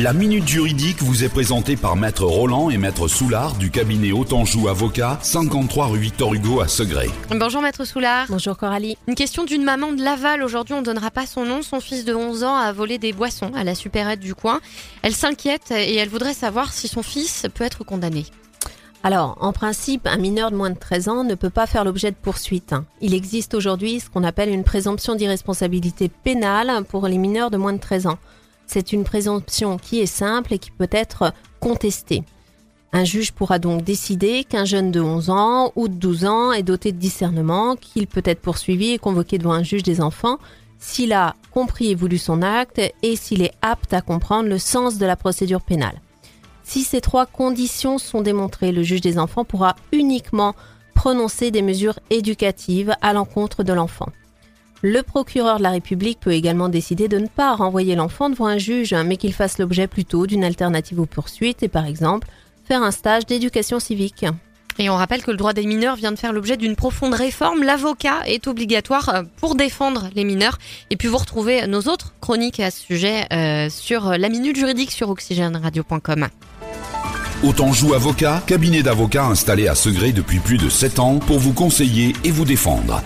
La Minute Juridique vous est présentée par Maître Roland et Maître Soulard du cabinet Autanjou Avocat, 53 rue Victor Hugo à Segré. Bonjour Maître Soulard. Bonjour Coralie. Une question d'une maman de Laval. Aujourd'hui, on ne donnera pas son nom. Son fils de 11 ans a volé des boissons à la supérette du coin. Elle s'inquiète et elle voudrait savoir si son fils peut être condamné. Alors, en principe, un mineur de moins de 13 ans ne peut pas faire l'objet de poursuites. Il existe aujourd'hui ce qu'on appelle une présomption d'irresponsabilité pénale pour les mineurs de moins de 13 ans. C'est une présomption qui est simple et qui peut être contestée. Un juge pourra donc décider qu'un jeune de 11 ans ou de 12 ans est doté de discernement, qu'il peut être poursuivi et convoqué devant un juge des enfants s'il a compris et voulu son acte et s'il est apte à comprendre le sens de la procédure pénale. Si ces trois conditions sont démontrées, le juge des enfants pourra uniquement prononcer des mesures éducatives à l'encontre de l'enfant. Le procureur de la République peut également décider de ne pas renvoyer l'enfant devant un juge, mais qu'il fasse l'objet plutôt d'une alternative aux poursuites et par exemple faire un stage d'éducation civique. Et on rappelle que le droit des mineurs vient de faire l'objet d'une profonde réforme. L'avocat est obligatoire euh, pour défendre les mineurs. Et puis vous retrouvez nos autres chroniques à ce sujet euh, sur la minute juridique sur oxygèneradio.com. Autanjou Avocat, cabinet d'avocats installé à Segré depuis plus de 7 ans pour vous conseiller et vous défendre.